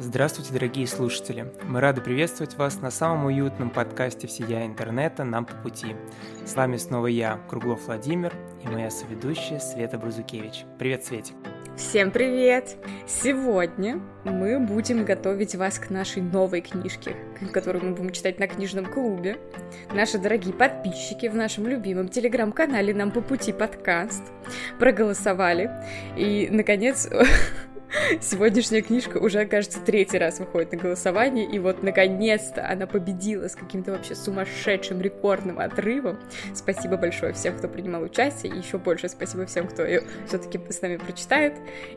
Здравствуйте, дорогие слушатели! Мы рады приветствовать вас на самом уютном подкасте «Всея интернета. Нам по пути». С вами снова я, Круглов Владимир, и моя соведущая Света Брузукевич. Привет, Светик! Всем привет! Сегодня мы будем готовить вас к нашей новой книжке, которую мы будем читать на книжном клубе. Наши дорогие подписчики в нашем любимом телеграм-канале «Нам по пути подкаст» проголосовали. И, наконец, Сегодняшняя книжка уже, кажется, третий раз выходит на голосование, и вот наконец-то она победила с каким-то вообще сумасшедшим рекордным отрывом. Спасибо большое всем, кто принимал участие, и еще больше спасибо всем, кто ее все-таки с нами прочитает.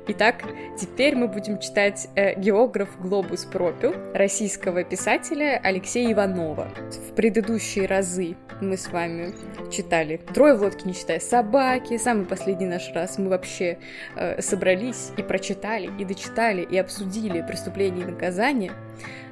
Итак, теперь мы будем читать э, «Географ Глобус пропил» российского писателя Алексея Иванова. В предыдущие разы мы с вами читали «Трое в лодке, не считая собаки», самый последний наш раз мы вообще э, собрались и прочитали и дочитали и обсудили преступление и наказание,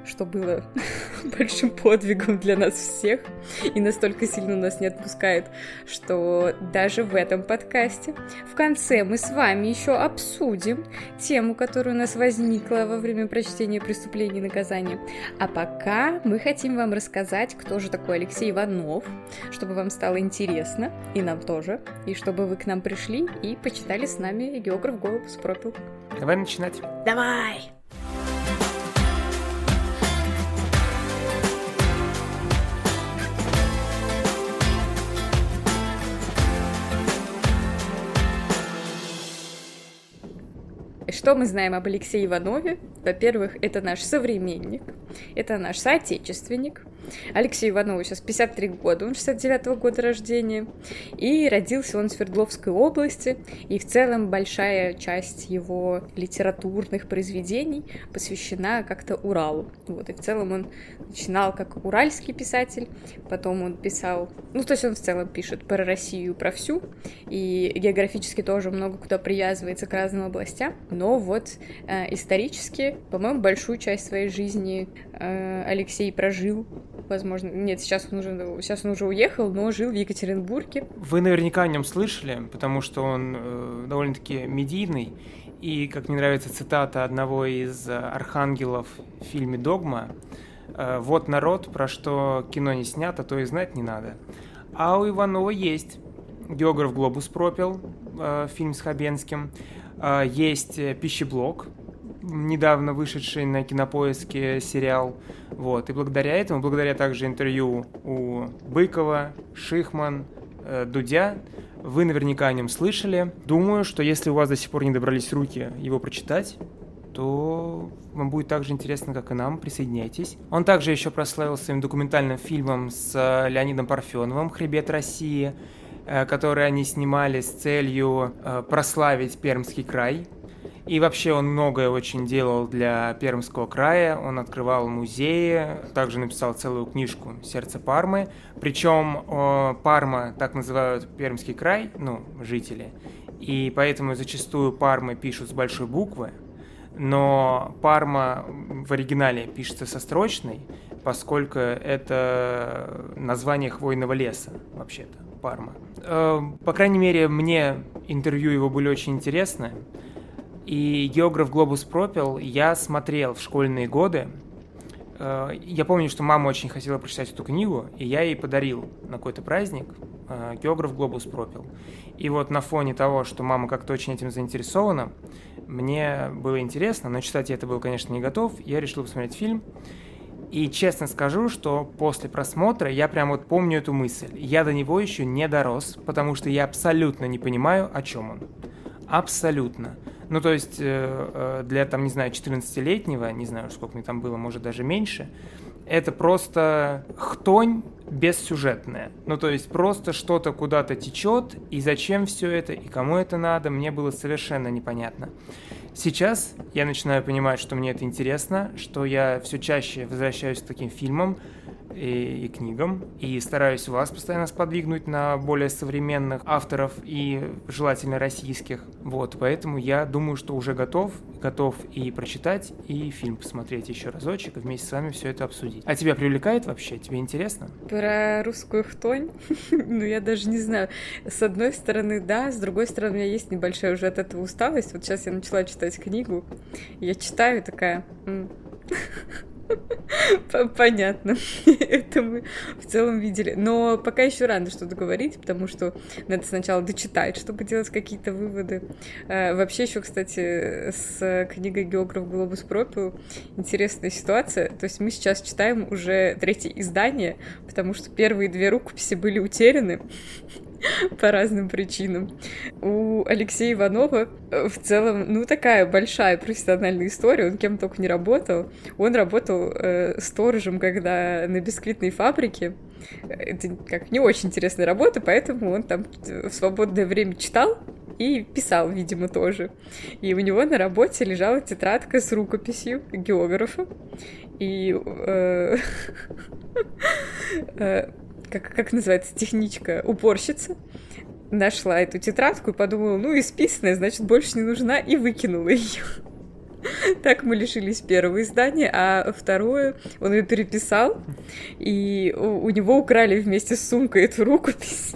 что было большим подвигом для нас всех и настолько сильно нас не отпускает, что даже в этом подкасте в конце мы с вами еще обсудим тему, которая у нас возникла во время прочтения преступления и наказания. А пока мы хотим вам рассказать, кто же такой Алексей Иванов, чтобы вам стало интересно, и нам тоже, и чтобы вы к нам пришли и почитали с нами географ Голубус пропил. Давай начинать. Давай! Что мы знаем об Алексее Иванове? Во-первых, это наш современник, это наш соотечественник. Алексею Иванову сейчас 53 года, он 69 -го года рождения. И родился он в Свердловской области, и в целом большая часть его литературных произведений посвящена как-то Уралу. Вот, и в целом он начинал как уральский писатель, потом он писал, ну, то есть он в целом пишет про Россию, про всю, и географически тоже много куда привязывается к разным областям, но вот э, исторически по-моему, большую часть своей жизни э, Алексей прожил. Возможно, нет, сейчас он уже, сейчас он уже уехал, но жил в Екатеринбурге. Вы наверняка о нем слышали, потому что он э, довольно-таки медийный. И, как мне нравится цитата одного из архангелов в фильме «Догма», э, «Вот народ, про что кино не снято, то и знать не надо». А у Иванова есть географ «Глобус пропил», э, фильм с Хабенским, э, есть пищеблок, недавно вышедший на кинопоиске сериал. Вот. И благодаря этому, благодаря также интервью у Быкова, Шихман, э, Дудя, вы наверняка о нем слышали. Думаю, что если у вас до сих пор не добрались руки его прочитать, то вам будет так же интересно, как и нам. Присоединяйтесь. Он также еще прославился своим документальным фильмом с э, Леонидом Парфеновым «Хребет России», э, который они снимали с целью прославить Пермский край. И вообще он многое очень делал для Пермского края. Он открывал музеи, также написал целую книжку «Сердце Пармы». Причем Парма так называют Пермский край, ну, жители. И поэтому зачастую Пармы пишут с большой буквы, но Парма в оригинале пишется со строчной, поскольку это название хвойного леса, вообще-то, Парма. Э, по крайней мере, мне интервью его были очень интересны. И географ Глобус пропил я смотрел в школьные годы. Э, я помню, что мама очень хотела прочитать эту книгу, и я ей подарил на какой-то праздник э, географ Глобус пропил. И вот на фоне того, что мама как-то очень этим заинтересована, мне было интересно, но читать я это был, конечно, не готов. Я решил посмотреть фильм. И честно скажу, что после просмотра я прям вот помню эту мысль. Я до него еще не дорос, потому что я абсолютно не понимаю, о чем он. Абсолютно. Ну, то есть э, э, для, там, не знаю, 14-летнего, не знаю, сколько мне там было, может, даже меньше, это просто хтонь бессюжетная. Ну, то есть просто что-то куда-то течет, и зачем все это, и кому это надо, мне было совершенно непонятно. Сейчас я начинаю понимать, что мне это интересно, что я все чаще возвращаюсь к таким фильмам. И, и книгам, и стараюсь вас постоянно сподвигнуть на более современных авторов и желательно российских. Вот, поэтому я думаю, что уже готов, готов и прочитать, и фильм посмотреть еще разочек, и вместе с вами все это обсудить. А тебя привлекает вообще? Тебе интересно? Про русскую хтонь? ну, я даже не знаю. С одной стороны, да, с другой стороны, у меня есть небольшая уже от этого усталость. Вот сейчас я начала читать книгу, я читаю такая... Понятно. Это мы в целом видели. Но пока еще рано что-то говорить, потому что надо сначала дочитать, чтобы делать какие-то выводы. А, вообще еще, кстати, с книгой «Географ Глобус пропил» интересная ситуация. То есть мы сейчас читаем уже третье издание, потому что первые две рукописи были утеряны. по разным причинам. У Алексея Иванова э, в целом, ну, такая большая профессиональная история, он кем только не работал. Он работал э, сторожем, когда на бисквитной фабрике. Это как не очень интересная работа, поэтому он там в свободное время читал и писал, видимо, тоже. И у него на работе лежала тетрадка с рукописью географа. И э, э, как, как называется, техничка, уборщица, нашла эту тетрадку и подумала, ну, исписанная, значит, больше не нужна, и выкинула ее. Так мы лишились первого издания, а второе он ее переписал, и у, у него украли вместе с сумкой эту рукопись.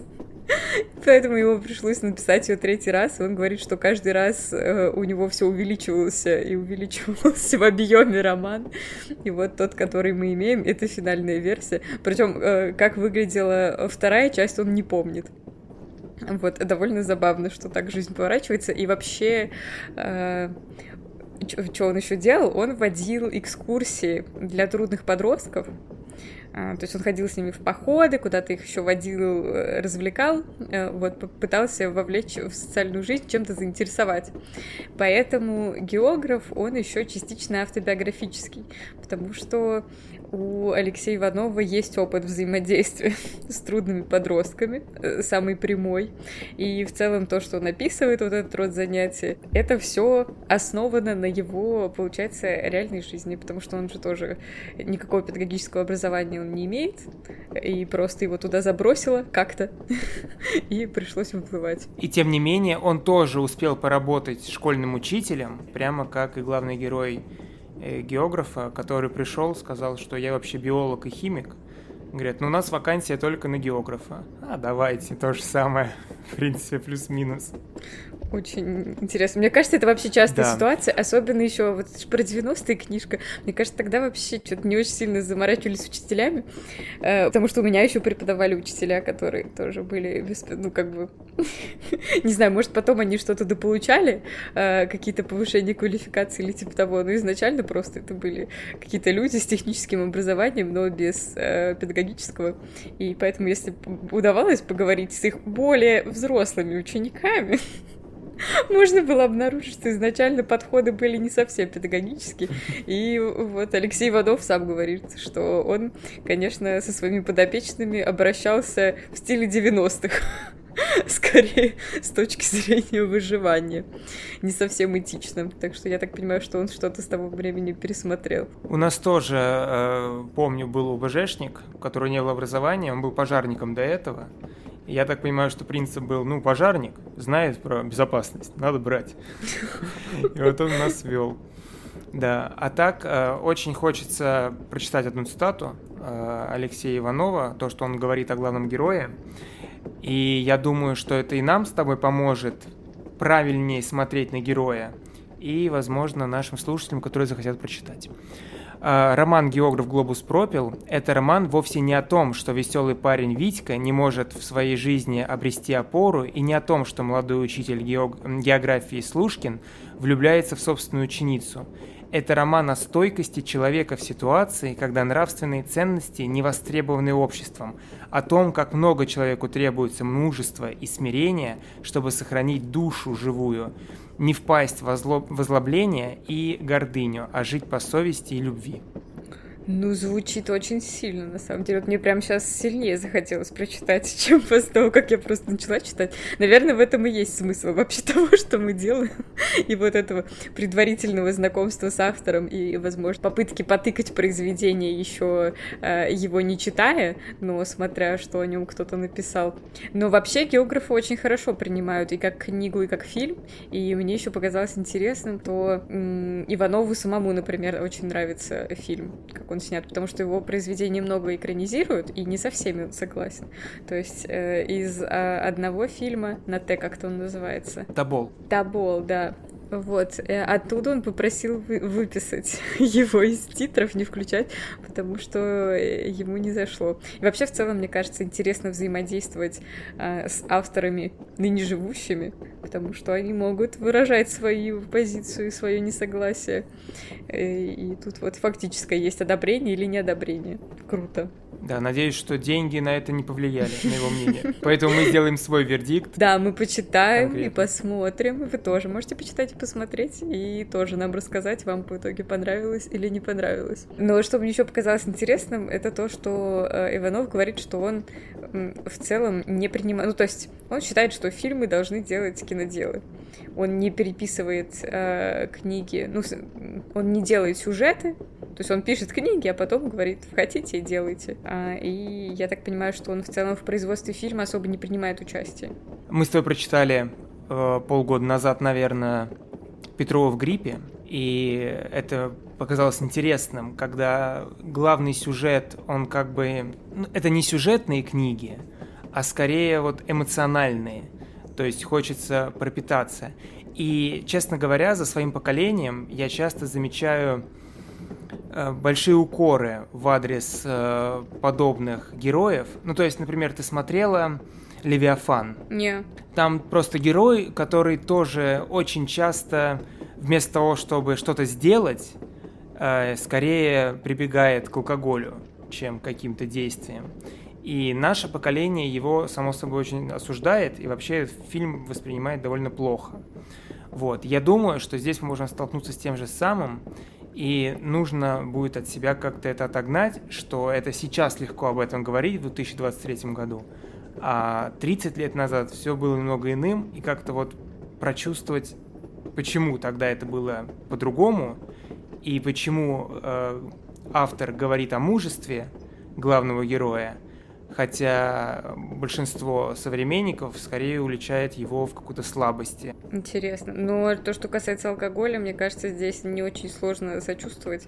Поэтому ему пришлось написать ее третий раз. Он говорит, что каждый раз э, у него все увеличивался и увеличивался в объеме роман. И вот тот, который мы имеем, это финальная версия. Причем, э, как выглядела вторая часть, он не помнит. Вот, довольно забавно, что так жизнь поворачивается. И вообще, э, что он еще делал? Он водил экскурсии для трудных подростков. А, то есть он ходил с ними в походы, куда-то их еще водил, э, развлекал, э, вот, пытался вовлечь в социальную жизнь, чем-то заинтересовать. Поэтому географ, он еще частично автобиографический, потому что у Алексея Иванова есть опыт взаимодействия с трудными подростками, э, самый прямой. И в целом то, что он описывает, вот этот род занятий, это все основано на его, получается, реальной жизни, потому что он же тоже никакого педагогического образования он не имеет, и просто его туда забросило как-то, и пришлось выплывать. И тем не менее, он тоже успел поработать школьным учителем, прямо как и главный герой географа, который пришел, сказал, что я вообще биолог и химик. Говорят, ну у нас вакансия только на географа. А давайте, то же самое, в принципе, плюс-минус. Очень интересно. Мне кажется, это вообще частая да. ситуация, особенно еще вот про 90-е книжка. Мне кажется, тогда вообще что-то не очень сильно заморачивались учителями, э, потому что у меня еще преподавали учителя, которые тоже были, без, ну, как бы, не знаю, может, потом они что-то дополучали, э, какие-то повышения квалификации или типа того, но изначально просто это были какие-то люди с техническим образованием, но без э, педагогического, и поэтому, если удавалось поговорить с их более взрослыми учениками, можно было обнаружить, что изначально подходы были не совсем педагогические. И вот Алексей Иванов сам говорит, что он, конечно, со своими подопечными обращался в стиле 90-х. Скорее, с точки зрения выживания. Не совсем этично. Так что я так понимаю, что он что-то с того времени пересмотрел. У нас тоже, э, помню, был УБЖшник, у которого не было образования, он был пожарником до этого. Я так понимаю, что принцип был, ну, пожарник знает про безопасность, надо брать. И вот он нас вел. Да, а так э, очень хочется прочитать одну цитату э, Алексея Иванова, то, что он говорит о главном герое. И я думаю, что это и нам с тобой поможет правильнее смотреть на героя, и, возможно, нашим слушателям, которые захотят прочитать. А, роман «Географ Глобус пропил» — это роман вовсе не о том, что веселый парень Витька не может в своей жизни обрести опору, и не о том, что молодой учитель геог... географии Слушкин влюбляется в собственную ученицу. Это роман о стойкости человека в ситуации, когда нравственные ценности не востребованы обществом, о том, как много человеку требуется мужества и смирения, чтобы сохранить душу живую – не впасть в озлоб... озлобление и гордыню, а жить по совести и любви. Ну, звучит очень сильно, на самом деле. Вот мне прямо сейчас сильнее захотелось прочитать, чем после того, как я просто начала читать. Наверное, в этом и есть смысл вообще того, что мы делаем. И вот этого предварительного знакомства с автором и, возможно, попытки потыкать произведение еще э, его не читая, но смотря, что о нем кто-то написал. Но вообще географы очень хорошо принимают и как книгу, и как фильм. И мне еще показалось интересным, то м- Иванову самому, например, очень нравится фильм, как он снят, потому что его произведения много экранизируют, и не со всеми он согласен. То есть э, из э, одного фильма, на Т как-то он называется. Табол. Табол, да. Вот, э, оттуда он попросил вы выписать его из титров, не включать, потому что э, ему не зашло. И вообще, в целом, мне кажется, интересно взаимодействовать э, с авторами ныне живущими, потому что они могут выражать свою позицию, свое несогласие. Э, и тут вот фактически есть одобрение или неодобрение. Круто. Да, надеюсь, что деньги на это не повлияли, на его мнение. Поэтому мы сделаем свой вердикт. Да, мы почитаем конкретно. и посмотрим. Вы тоже можете почитать и посмотреть, и тоже нам рассказать, вам по итоге понравилось или не понравилось. Но что мне еще показалось интересным, это то, что э, Иванов говорит, что он в целом не принимает... Ну, то есть он считает, что фильмы должны делать киноделы. Он не переписывает э, книги, ну, он не делает сюжеты, то есть он пишет книги, а потом говорит, хотите, делайте. А, и я так понимаю, что он в целом в производстве фильма особо не принимает участие. Мы с тобой прочитали э, полгода назад, наверное, Петрова в гриппе, и это показалось интересным, когда главный сюжет, он как бы... Ну, это не сюжетные книги, а скорее вот эмоциональные. То есть хочется пропитаться. И, честно говоря, за своим поколением я часто замечаю большие укоры в адрес э, подобных героев. Ну, то есть, например, ты смотрела Левиафан. Не. Там просто герой, который тоже очень часто вместо того, чтобы что-то сделать, э, скорее прибегает к алкоголю, чем к каким-то действиям. И наше поколение его, само собой, очень осуждает, и вообще фильм воспринимает довольно плохо. Вот. Я думаю, что здесь мы можем столкнуться с тем же самым, и нужно будет от себя как-то это отогнать, что это сейчас легко об этом говорить в 2023 году, а 30 лет назад все было немного иным, и как-то вот прочувствовать, почему тогда это было по-другому, и почему э, автор говорит о мужестве главного героя, хотя большинство современников скорее уличает его в какой-то слабости. Интересно. Но то, что касается алкоголя, мне кажется, здесь не очень сложно сочувствовать,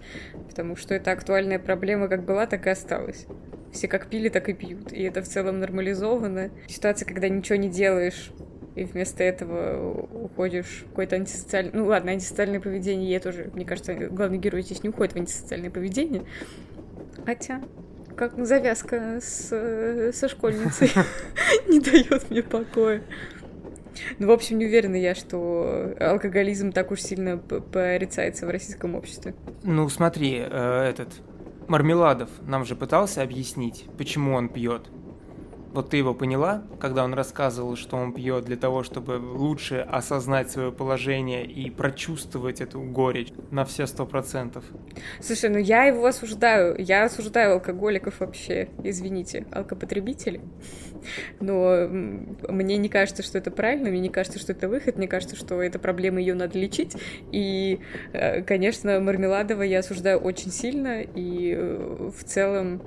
потому что это актуальная проблема как была, так и осталась. Все как пили, так и пьют. И это в целом нормализовано. Ситуация, когда ничего не делаешь, и вместо этого уходишь в какое-то антисоциальное... Ну ладно, антисоциальное поведение, я тоже, мне кажется, главный герой здесь не уходит в антисоциальное поведение. Хотя, как завязка с, со школьницей не дает мне покоя. Ну, в общем, не уверена я, что алкоголизм так уж сильно порицается в российском обществе. Ну, смотри, э, этот Мармеладов нам же пытался объяснить, почему он пьет. Вот ты его поняла, когда он рассказывал, что он пьет для того, чтобы лучше осознать свое положение и прочувствовать эту горечь на все сто процентов? Слушай, ну я его осуждаю. Я осуждаю алкоголиков вообще. Извините, алкопотребители. Но мне не кажется, что это правильно, мне не кажется, что это выход, мне кажется, что эта проблема ее надо лечить. И, э, конечно, Мармеладова я осуждаю очень сильно, и э, в целом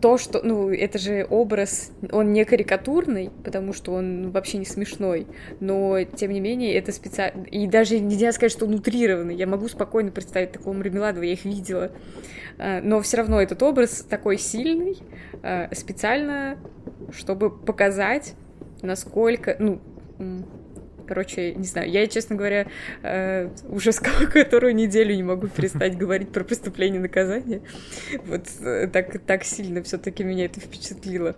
то, что, ну, это же образ, он не карикатурный, потому что он вообще не смешной, но, тем не менее, это специально, и даже нельзя сказать, что он утрированный, я могу спокойно представить такого Мармеладова, я их видела, а, но все равно этот образ такой сильный, а, специально, чтобы показать, насколько, ну, Короче, не знаю, я, честно говоря, э, уже с которую неделю не могу перестать говорить про преступление и наказание. Вот э, так, так сильно все таки меня это впечатлило.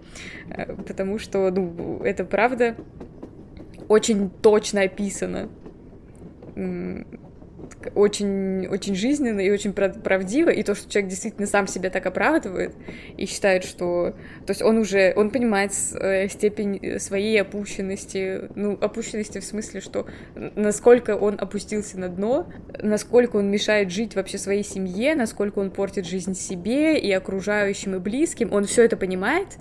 Э, потому что, ну, это правда очень точно описано очень, очень жизненно и очень правдиво, и то, что человек действительно сам себя так оправдывает и считает, что... То есть он уже, он понимает э, степень своей опущенности, ну, опущенности в смысле, что насколько он опустился на дно, насколько он мешает жить вообще своей семье, насколько он портит жизнь себе и окружающим, и близким, он все это понимает,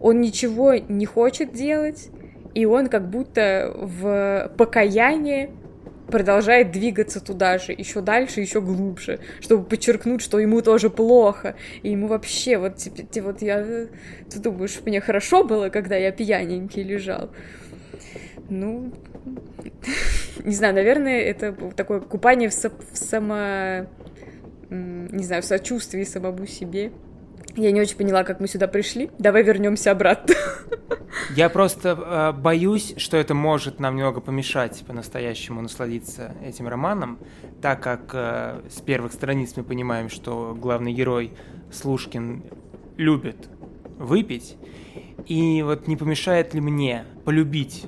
он ничего не хочет делать, и он как будто в покаянии продолжает двигаться туда же, еще дальше, еще глубже, чтобы подчеркнуть, что ему тоже плохо, и ему вообще, вот, типа, вот я, ты думаешь, мне хорошо было, когда я пьяненький лежал? Ну, не знаю, наверное, это такое купание в, со в само... не знаю, в сочувствии самому себе. Я не очень поняла, как мы сюда пришли. Давай вернемся обратно. Я просто э, боюсь, что это может нам немного помешать по-настоящему насладиться этим романом, так как э, с первых страниц мы понимаем, что главный герой Слушкин любит выпить. И вот не помешает ли мне полюбить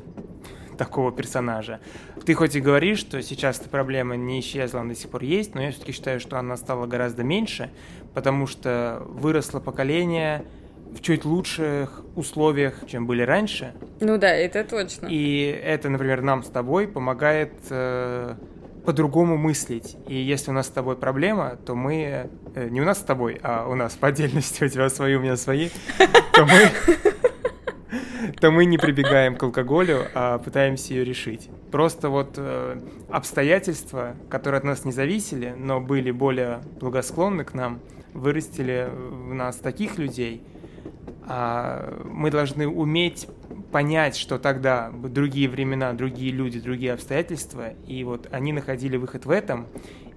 такого персонажа. Ты хоть и говоришь, что сейчас эта проблема не исчезла, она до сих пор есть, но я все-таки считаю, что она стала гораздо меньше, потому что выросло поколение в чуть лучших условиях, чем были раньше. Ну да, это точно. И это, например, нам с тобой помогает э, по-другому мыслить. И если у нас с тобой проблема, то мы... Э, не у нас с тобой, а у нас по отдельности, у тебя свои, у меня свои, то мы то мы не прибегаем к алкоголю, а пытаемся ее решить. Просто вот э, обстоятельства, которые от нас не зависели, но были более благосклонны к нам, вырастили в нас таких людей. А мы должны уметь понять, что тогда другие времена, другие люди, другие обстоятельства, и вот они находили выход в этом,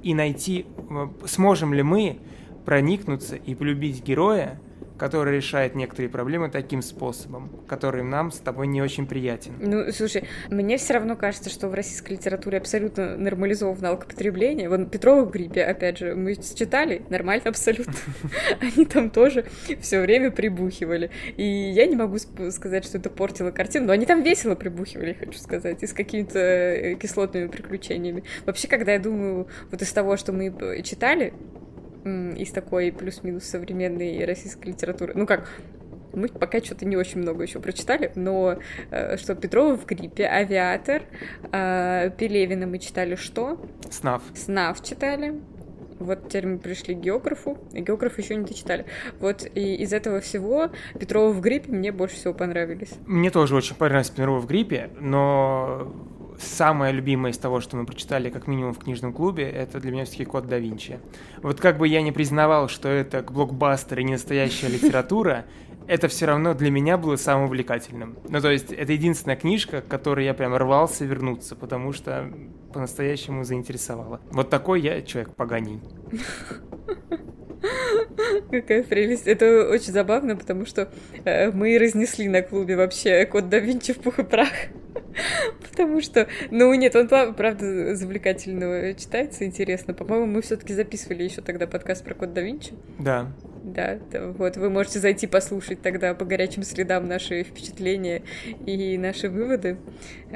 и найти, э, сможем ли мы проникнуться и полюбить героя, который решает некоторые проблемы таким способом, который нам с тобой не очень приятен. Ну, слушай, мне все равно кажется, что в российской литературе абсолютно нормализовано алкопотребление. Вон Петрова в гриппе, опять же, мы читали, нормально абсолютно. Они там тоже все время прибухивали. И я не могу сказать, что это портило картину, но они там весело прибухивали, хочу сказать, и с какими-то э, кислотными приключениями. Вообще, когда я думаю, вот из того, что мы читали, из такой плюс-минус современной российской литературы. Ну как, мы пока что-то не очень много еще прочитали, но э, что Петрова в гриппе, Авиатор, э, Пелевина мы читали что? Снав. Снав читали. Вот теперь мы пришли к географу, и географ еще не дочитали. Вот и из этого всего Петрова в гриппе мне больше всего понравились. Мне тоже очень понравилось Петрова в гриппе, но самое любимое из того, что мы прочитали, как минимум в книжном клубе, это для меня все-таки Код да Винчи. Вот как бы я не признавал, что это блокбастер и не настоящая литература, это все равно для меня было самым увлекательным. Ну, то есть, это единственная книжка, к которой я прям рвался вернуться, потому что по-настоящему заинтересовала. Вот такой я человек поганий. Какая прелесть. Это очень забавно, потому что э, мы разнесли на клубе вообще код да Винчи в пух и прах. Потому что, ну нет, он правда завлекательно читается, интересно. По-моему, мы все-таки записывали еще тогда подкаст про код да Винчи. Да. Да, вот вы можете зайти послушать тогда по горячим следам наши впечатления и наши выводы.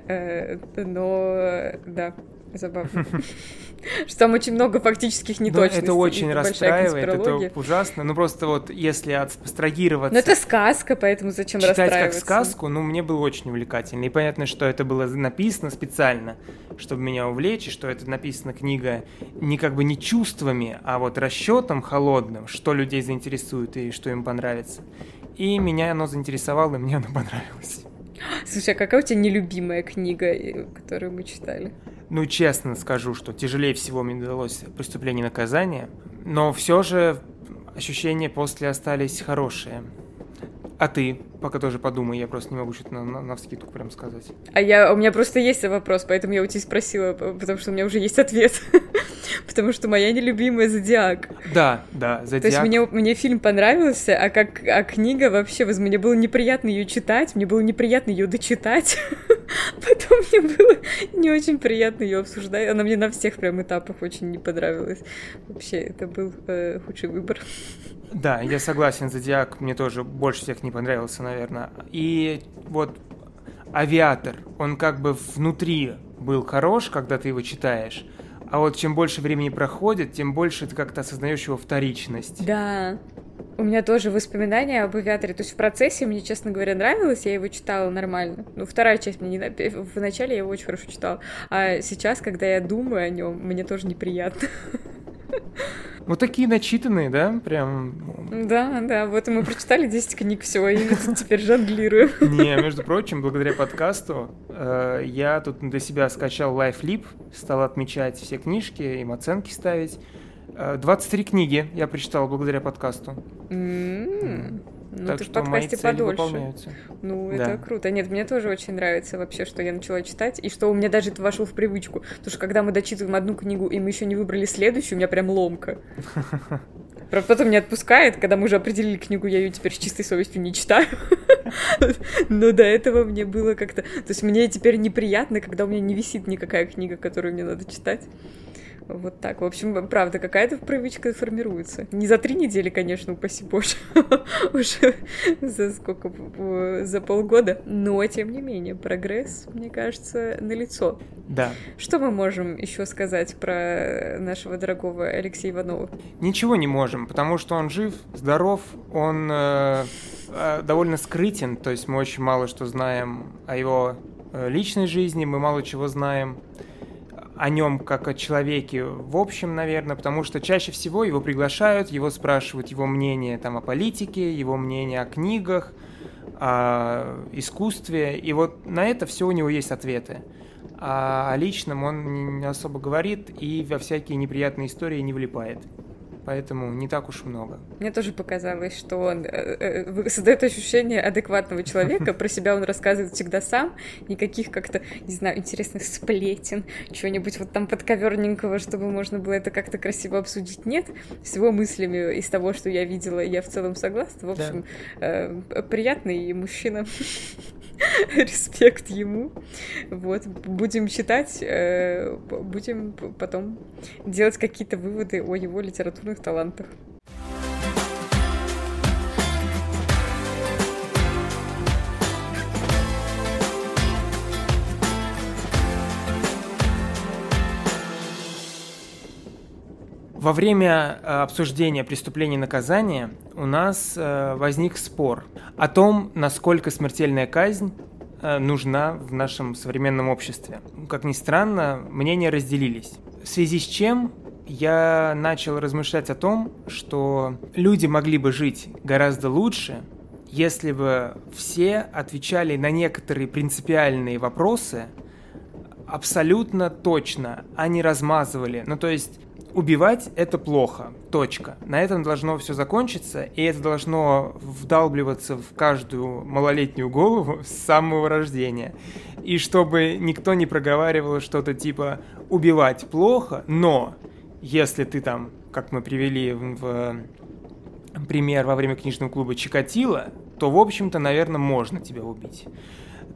Э, но да, забавно. Что там очень много фактических неточностей. это очень расстраивает, это ужасно. Ну просто вот если абстрагироваться... Но это сказка, поэтому зачем читать расстраиваться? как сказку, ну мне было очень увлекательно. И понятно, что это было написано специально, чтобы меня увлечь, и что это написана книга не как бы не чувствами, а вот расчетом холодным, что людей заинтересует и что им понравится. И меня оно заинтересовало, и мне оно понравилось. Слушай, а какая у тебя нелюбимая книга, э, которую мы читали? Ну, честно скажу, что тяжелее всего мне удалось «Преступление наказание», но все же ощущения после остались хорошие. А ты? Пока тоже подумай, я просто не могу что-то на, на, на вскидку прям сказать. А я, у меня просто есть вопрос, поэтому я у тебя спросила, потому что у меня уже есть ответ. потому что моя нелюбимая Зодиак. Да, да, Зодиак. То есть мне, мне фильм понравился, а как а книга вообще, мне было неприятно ее читать, мне было неприятно ее дочитать. Потом мне было не очень приятно ее обсуждать. Она мне на всех прям этапах очень не понравилась. Вообще, это был э, худший выбор. Да, я согласен, Зодиак мне тоже больше всех не понравился, наверное. И вот Авиатор, он как бы внутри был хорош, когда ты его читаешь, А вот чем больше времени проходит, тем больше ты как-то осознаешь его вторичность. Да. У меня тоже воспоминания об авиаторе. То есть в процессе мне, честно говоря, нравилось, я его читала нормально. Ну, вторая часть мне не В начале я его очень хорошо читала. А сейчас, когда я думаю о нем, мне тоже неприятно. Вот такие начитанные, да? Прям... Да, да, вот мы прочитали 10 книг, все, и теперь жонглируем. Не, между прочим, благодаря подкасту э, я тут для себя скачал LifeLip, стал отмечать все книжки, им оценки ставить. 23 э, книги я прочитал благодаря подкасту. Mm-hmm. Ну, так ты в подкасте подольше. Ну, да. это круто. Нет, мне тоже очень нравится вообще, что я начала читать, и что у меня даже это вошло в привычку. Потому что когда мы дочитываем одну книгу, и мы еще не выбрали следующую, у меня прям ломка. Правда, потом не отпускает, когда мы уже определили книгу, я ее теперь с чистой совестью не читаю. Но до этого мне было как-то... То есть мне теперь неприятно, когда у меня не висит никакая книга, которую мне надо читать. Вот так. В общем, правда, какая-то привычка формируется. Не за три недели, конечно, упаси боже. Уже за сколько? За полгода. Но, тем не менее, прогресс, мне кажется, налицо. Да. Что мы можем еще сказать про нашего дорогого Алексея Иванова? Ничего не можем, потому что он жив, здоров, он э, э, довольно скрытен, то есть мы очень мало что знаем о его э, личной жизни, мы мало чего знаем о нем как о человеке в общем, наверное, потому что чаще всего его приглашают, его спрашивают его мнение там, о политике, его мнение о книгах, о искусстве, и вот на это все у него есть ответы. А о личном он не особо говорит и во всякие неприятные истории не влипает поэтому не так уж много. Мне тоже показалось, что он э, э, создает ощущение адекватного человека, про себя он рассказывает всегда сам, никаких как-то, не знаю, интересных сплетен, чего-нибудь вот там подковерненького, чтобы можно было это как-то красиво обсудить, нет. С его мыслями из того, что я видела, я в целом согласна. В общем, да. э, приятный мужчина. Респект ему. Вот, будем читать, э, будем потом делать какие-то выводы о его литературных талантах. Во время э, обсуждения преступления и наказания у нас э, возник спор о том, насколько смертельная казнь э, нужна в нашем современном обществе. Как ни странно, мнения разделились. В связи с чем я начал размышлять о том, что люди могли бы жить гораздо лучше, если бы все отвечали на некоторые принципиальные вопросы абсолютно точно, а не размазывали. Ну, то есть убивать это плохо. Точка. На этом должно все закончиться, и это должно вдалбливаться в каждую малолетнюю голову с самого рождения. И чтобы никто не проговаривал что-то типа убивать плохо, но если ты там, как мы привели в пример во время книжного клуба Чикатило, то, в общем-то, наверное, можно тебя убить.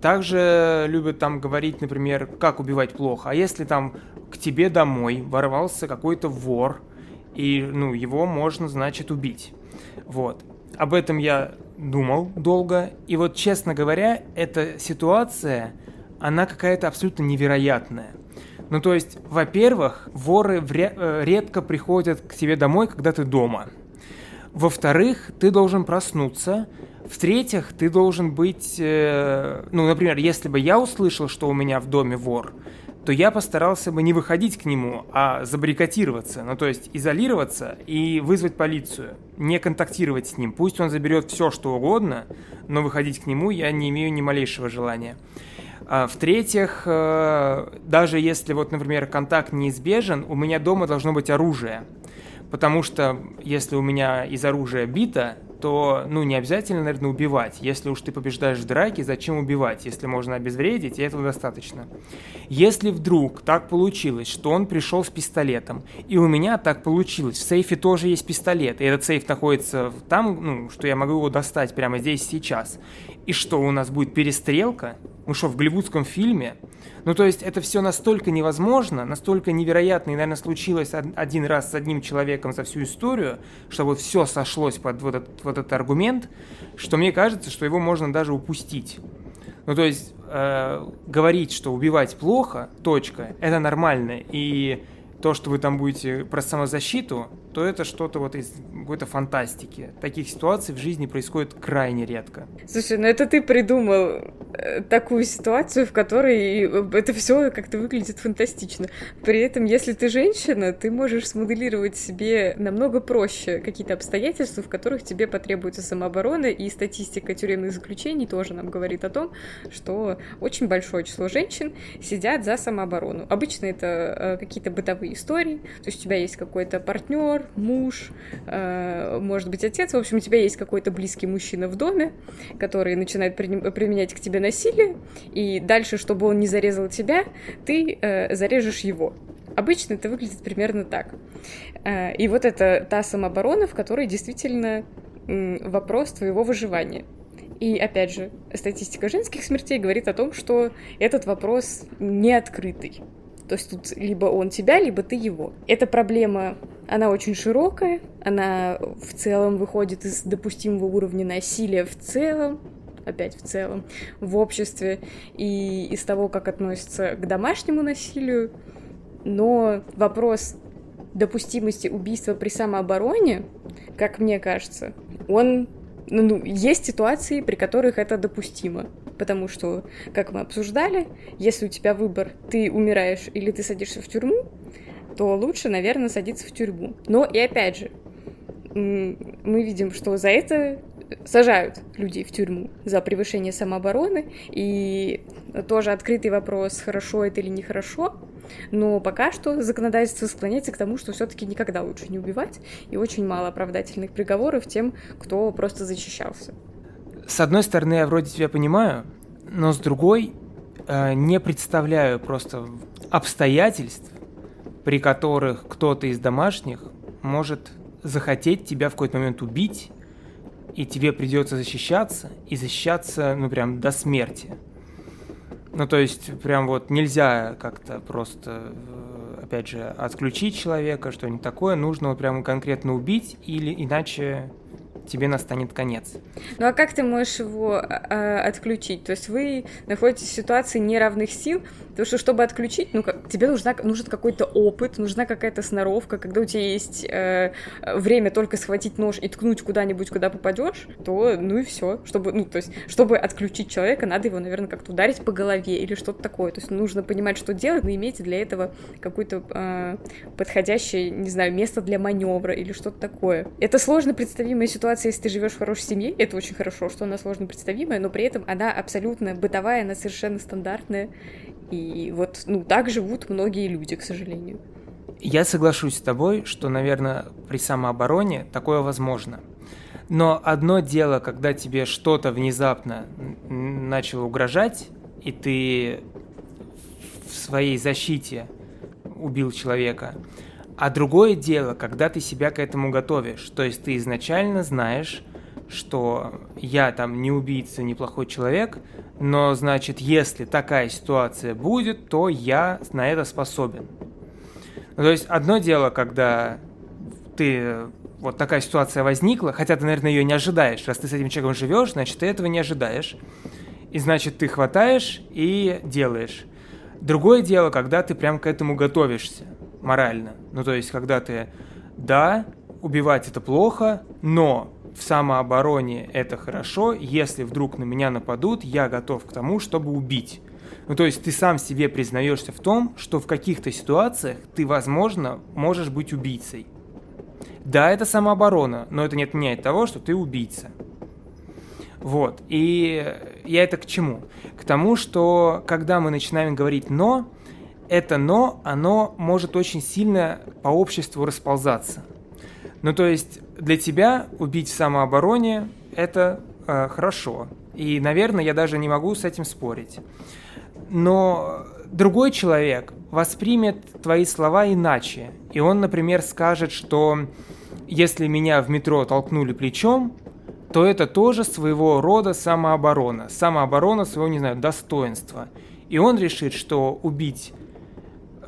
Также любят там говорить, например, как убивать плохо. А если там к тебе домой ворвался какой-то вор, и, ну, его можно, значит, убить. Вот. Об этом я думал долго. И вот, честно говоря, эта ситуация, она какая-то абсолютно невероятная. Ну, то есть, во-первых, воры э, редко приходят к тебе домой, когда ты дома. Во-вторых, ты должен проснуться, в-третьих, ты должен быть, э, ну, например, если бы я услышал, что у меня в доме вор, то я постарался бы не выходить к нему, а забаррикадироваться, ну то есть изолироваться и вызвать полицию, не контактировать с ним. Пусть он заберет все, что угодно, но выходить к нему я не имею ни малейшего желания. А, в-третьих, э, даже если вот, например, контакт неизбежен, у меня дома должно быть оружие. Потому что если у меня из оружия бита, то, ну, не обязательно, наверное, убивать. Если уж ты побеждаешь в драке, зачем убивать, если можно обезвредить, и этого достаточно. Если вдруг так получилось, что он пришел с пистолетом, и у меня так получилось, в сейфе тоже есть пистолет, и этот сейф находится там, ну, что я могу его достать прямо здесь сейчас, и что, у нас будет перестрелка? Мы что, в голливудском фильме? Ну, то есть это все настолько невозможно, настолько невероятно, и, наверное, случилось один раз с одним человеком за всю историю, что вот все сошлось под вот этот, вот этот аргумент, что мне кажется, что его можно даже упустить. Ну, то есть э, говорить, что убивать плохо, точка, это нормально, и то, что вы там будете про самозащиту, то это что-то вот из какой-то фантастики. Таких ситуаций в жизни происходит крайне редко. Слушай, ну это ты придумал такую ситуацию, в которой это все как-то выглядит фантастично. При этом, если ты женщина, ты можешь смоделировать себе намного проще какие-то обстоятельства, в которых тебе потребуется самооборона, и статистика тюремных заключений тоже нам говорит о том, что очень большое число женщин сидят за самооборону. Обычно это э, какие-то бытовые истории, то есть у тебя есть какой-то партнер, муж, э, может быть, отец, в общем, у тебя есть какой-то близкий мужчина в доме, который начинает применять к тебе насилие, и дальше, чтобы он не зарезал тебя, ты э, зарежешь его. Обычно это выглядит примерно так. Э, и вот это та самооборона, в которой действительно вопрос твоего выживания. И опять же, статистика женских смертей говорит о том, что этот вопрос не открытый. То есть тут либо он тебя, либо ты его. Эта проблема, она очень широкая, она в целом выходит из допустимого уровня насилия в целом, опять в целом, в обществе и из того, как относятся к домашнему насилию. Но вопрос допустимости убийства при самообороне, как мне кажется, он ну, ну, есть ситуации, при которых это допустимо. Потому что, как мы обсуждали, если у тебя выбор, ты умираешь или ты садишься в тюрьму, то лучше, наверное, садиться в тюрьму. Но и опять же, мы видим, что за это сажают людей в тюрьму за превышение самообороны, и тоже открытый вопрос, хорошо это или нехорошо, но пока что законодательство склоняется к тому, что все-таки никогда лучше не убивать, и очень мало оправдательных приговоров тем, кто просто защищался. С одной стороны, я вроде тебя понимаю, но с другой э, не представляю просто обстоятельств, при которых кто-то из домашних может захотеть тебя в какой-то момент убить, и тебе придется защищаться, и защищаться, ну, прям до смерти. Ну, то есть, прям вот нельзя как-то просто, э, опять же, отключить человека, что-нибудь такое. Нужно вот прямо конкретно убить, или иначе тебе настанет конец. Ну а как ты можешь его э, отключить? То есть вы находитесь в ситуации неравных сил, потому что чтобы отключить, ну как, тебе нужна, нужен какой-то опыт, нужна какая-то сноровка, когда у тебя есть э, время только схватить нож и ткнуть куда-нибудь, куда попадешь, то ну и все. Чтобы, ну, то есть, чтобы отключить человека, надо его, наверное, как-то ударить по голове или что-то такое. То есть нужно понимать, что делать, но иметь для этого какое-то э, подходящее, не знаю, место для маневра или что-то такое. Это сложно представимая ситуация ситуация, если ты живешь в хорошей семье, это очень хорошо, что она сложно представимая, но при этом она абсолютно бытовая, она совершенно стандартная. И вот, ну, так живут многие люди, к сожалению. Я соглашусь с тобой, что, наверное, при самообороне такое возможно. Но одно дело, когда тебе что-то внезапно начало угрожать, и ты в своей защите убил человека, а другое дело, когда ты себя к этому готовишь. То есть ты изначально знаешь, что я там не убийца, не плохой человек, но значит, если такая ситуация будет, то я на это способен. Ну, то есть одно дело, когда ты вот такая ситуация возникла, хотя ты, наверное, ее не ожидаешь. Раз ты с этим человеком живешь, значит, ты этого не ожидаешь. И значит, ты хватаешь и делаешь. Другое дело, когда ты прям к этому готовишься морально. Ну, то есть, когда ты, да, убивать это плохо, но в самообороне это хорошо, если вдруг на меня нападут, я готов к тому, чтобы убить. Ну, то есть ты сам себе признаешься в том, что в каких-то ситуациях ты, возможно, можешь быть убийцей. Да, это самооборона, но это не отменяет того, что ты убийца. Вот. И я это к чему? К тому, что когда мы начинаем говорить «но», это «но», оно может очень сильно по обществу расползаться. Ну, то есть для тебя убить в самообороне – это э, хорошо. И, наверное, я даже не могу с этим спорить. Но другой человек воспримет твои слова иначе. И он, например, скажет, что если меня в метро толкнули плечом, то это тоже своего рода самооборона. Самооборона своего, не знаю, достоинства. И он решит, что убить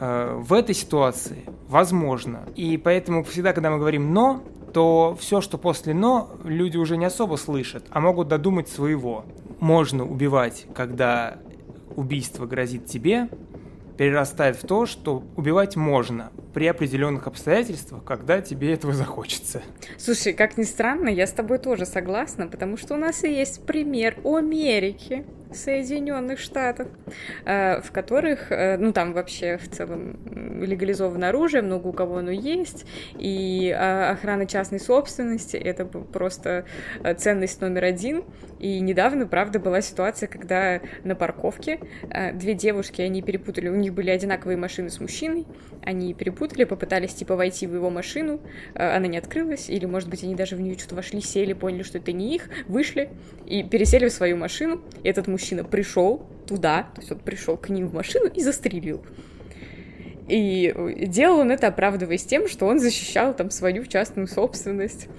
в этой ситуации возможно. И поэтому всегда, когда мы говорим «но», то все, что после «но», люди уже не особо слышат, а могут додумать своего. Можно убивать, когда убийство грозит тебе, перерастает в то, что убивать можно при определенных обстоятельствах, когда тебе этого захочется. Слушай, как ни странно, я с тобой тоже согласна, потому что у нас и есть пример Америки. Соединенных Штатов, э, в которых, э, ну там вообще в целом легализовано оружие, много у кого оно есть, и э, охрана частной собственности это просто ценность номер один. И недавно, правда, была ситуация, когда на парковке две девушки, они перепутали, у них были одинаковые машины с мужчиной, они перепутали, попытались типа войти в его машину, она не открылась, или, может быть, они даже в нее что-то вошли, сели, поняли, что это не их, вышли и пересели в свою машину, и этот мужчина мужчина пришел туда, то есть он пришел к ним в машину и застрелил. И делал он это, оправдываясь тем, что он защищал там свою частную собственность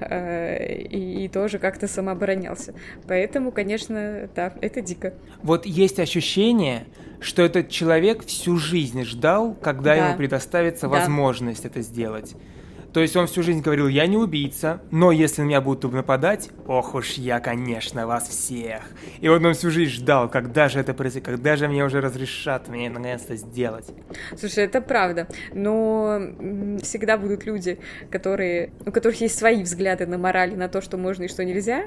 э, и, и тоже как-то самооборонялся. Поэтому, конечно, да, это дико. Вот есть ощущение, что этот человек всю жизнь ждал, когда да. ему предоставится да. возможность это сделать. То есть он всю жизнь говорил, я не убийца, но если на меня будут нападать, ох уж я, конечно, вас всех. И вот он всю жизнь ждал, когда же это произойдет, когда же мне уже разрешат мне наконец-то сделать. Слушай, это правда, но всегда будут люди, которые, у которых есть свои взгляды на мораль, на то, что можно и что нельзя,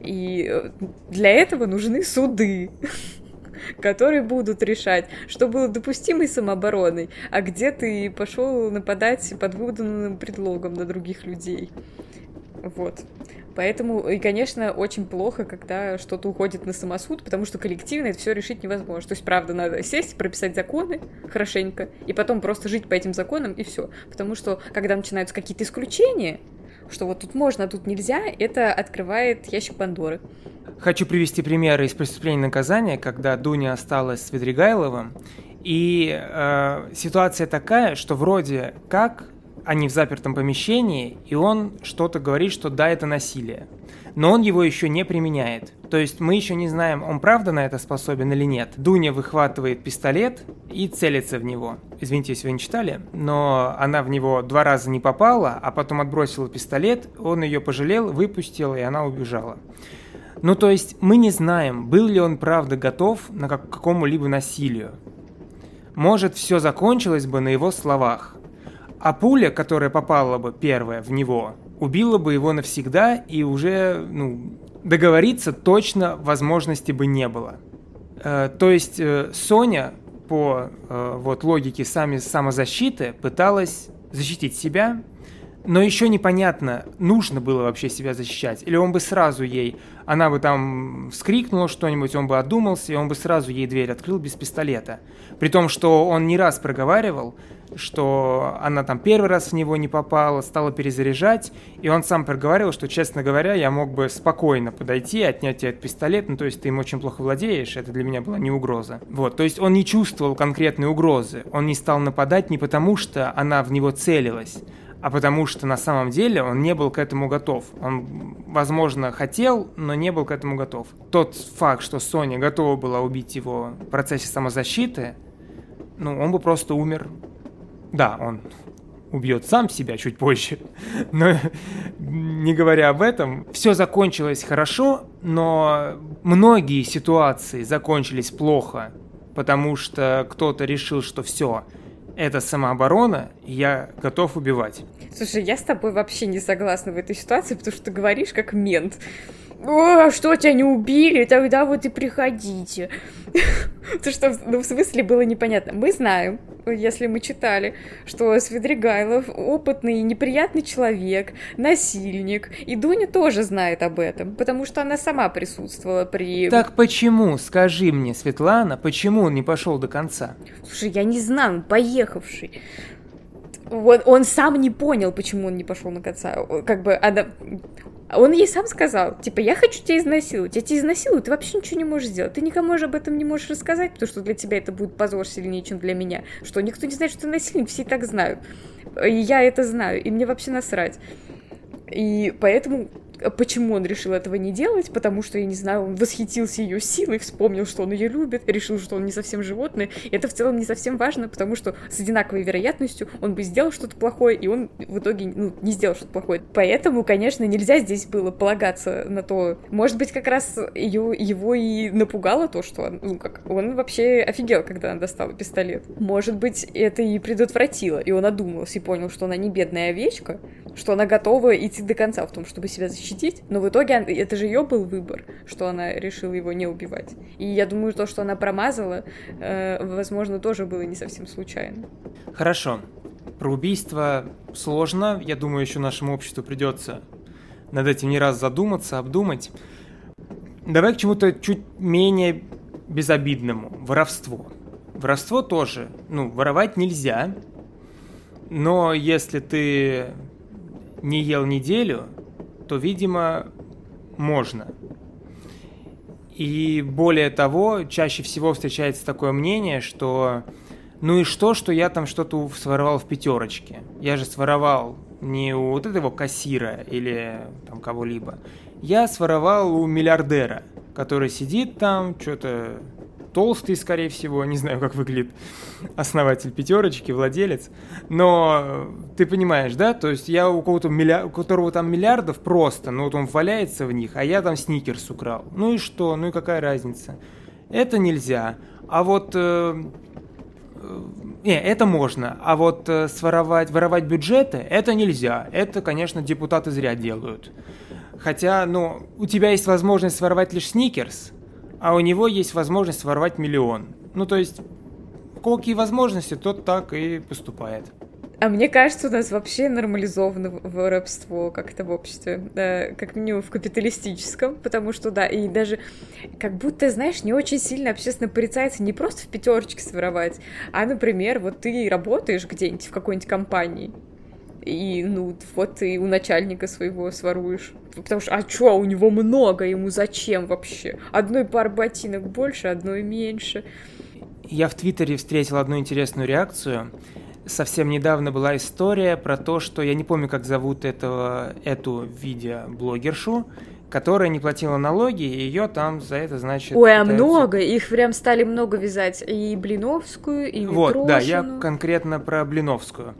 и э, для этого нужны суды которые будут решать, что было допустимой самообороной, а где ты пошел нападать под выданным предлогом на других людей. Вот. Поэтому, и, конечно, очень плохо, когда что-то уходит на самосуд, потому что коллективно это все решить невозможно. То есть, правда, надо сесть, прописать законы хорошенько, и потом просто жить по этим законам, и все. Потому что, когда начинаются какие-то исключения, что вот тут можно, а тут нельзя, это открывает ящик Пандоры. Хочу привести примеры из преступления наказания, когда Дуня осталась с Ведригайловым. И э, ситуация такая, что вроде как они в запертом помещении, и он что-то говорит, что да, это насилие. Но он его еще не применяет. То есть мы еще не знаем, он правда на это способен или нет. Дуня выхватывает пистолет и целится в него. Извините, если вы не читали, но она в него два раза не попала, а потом отбросила пистолет, он ее пожалел, выпустил, и она убежала. Ну, то есть мы не знаем, был ли он правда готов на как- какому-либо насилию. Может, все закончилось бы на его словах. А пуля, которая попала бы первая в него, убила бы его навсегда, и уже ну, договориться точно возможности бы не было. Э, то есть э, Соня по э, вот, логике сами самозащиты пыталась защитить себя, но еще непонятно, нужно было вообще себя защищать, или он бы сразу ей, она бы там вскрикнула что-нибудь, он бы одумался, и он бы сразу ей дверь открыл без пистолета. При том, что он не раз проговаривал, что она там первый раз в него не попала, стала перезаряжать, и он сам проговаривал, что, честно говоря, я мог бы спокойно подойти, отнять этот пистолет, ну, то есть ты им очень плохо владеешь, это для меня была не угроза. Вот, то есть он не чувствовал конкретной угрозы, он не стал нападать не потому, что она в него целилась, а потому что на самом деле он не был к этому готов. Он, возможно, хотел, но не был к этому готов. Тот факт, что Соня готова была убить его в процессе самозащиты, ну, он бы просто умер. Да, он убьет сам себя чуть позже. Но не говоря об этом, все закончилось хорошо, но многие ситуации закончились плохо, потому что кто-то решил, что все, это самооборона, и я готов убивать. Слушай, я с тобой вообще не согласна в этой ситуации, потому что ты говоришь как мент. О, что тебя не убили, тогда вот и приходите. То, что, ну, в смысле было непонятно. Мы знаем, если мы читали, что Свидригайлов опытный и неприятный человек, насильник, и Дуня тоже знает об этом, потому что она сама присутствовала при... Так почему, скажи мне, Светлана, почему он не пошел до конца? Слушай, я не знаю, он поехавший. Вот он сам не понял, почему он не пошел на конца. Как бы она... Он ей сам сказал, типа, я хочу тебя изнасиловать. Я тебя изнасилую, ты вообще ничего не можешь сделать. Ты никому же об этом не можешь рассказать, потому что для тебя это будет позор сильнее, чем для меня. Что никто не знает, что ты насильник, все и так знают. И я это знаю, и мне вообще насрать. И поэтому почему он решил этого не делать, потому что, я не знаю, он восхитился ее силой, вспомнил, что он ее любит, решил, что он не совсем животное. И это в целом не совсем важно, потому что с одинаковой вероятностью он бы сделал что-то плохое, и он в итоге ну, не сделал что-то плохое. Поэтому, конечно, нельзя здесь было полагаться на то. Может быть, как раз ее, его и напугало то, что он, ну, как, он вообще офигел, когда она достала пистолет. Может быть, это и предотвратило, и он одумался и понял, что она не бедная овечка, что она готова идти до конца в том, чтобы себя защитить, но в итоге это же ее был выбор, что она решила его не убивать. И я думаю, то, что она промазала, э, возможно, тоже было не совсем случайно. Хорошо. Про убийство сложно. Я думаю, еще нашему обществу придется над этим не раз задуматься, обдумать. Давай к чему-то чуть менее безобидному. Воровство. Воровство тоже. Ну, воровать нельзя. Но если ты не ел неделю, то, видимо, можно. И более того, чаще всего встречается такое мнение, что ну и что, что я там что-то своровал в пятерочке? Я же своровал не у вот этого кассира или там кого-либо. Я своровал у миллиардера, который сидит там, что-то толстый, скорее всего, не знаю, как выглядит основатель пятерочки, владелец, но ты понимаешь, да, то есть я у кого-то миллиард, у которого там миллиардов просто, ну вот он валяется в них, а я там сникерс украл. Ну и что, ну и какая разница? Это нельзя. А вот э, э не, это можно, а вот э, своровать, воровать бюджеты, это нельзя. Это, конечно, депутаты зря делают. Хотя, ну, у тебя есть возможность своровать лишь сникерс, а у него есть возможность воровать миллион. Ну, то есть, у кого какие возможности, тот так и поступает. А мне кажется, у нас вообще нормализовано воровство как-то в обществе, да, как минимум в капиталистическом, потому что, да, и даже как будто, знаешь, не очень сильно общественно порицается не просто в пятерочке своровать, а, например, вот ты работаешь где-нибудь в какой-нибудь компании, и, ну, вот ты у начальника своего своруешь. Потому что, а чё, у него много, ему зачем вообще? Одной пар ботинок больше, одной меньше. Я в Твиттере встретил одну интересную реакцию. Совсем недавно была история про то, что я не помню, как зовут этого, эту видеоблогершу, которая не платила налоги, и ее там за это, значит... Ой, а пытаются... много, их прям стали много вязать, и Блиновскую, и Вот, Митрошину. да, я конкретно про Блиновскую.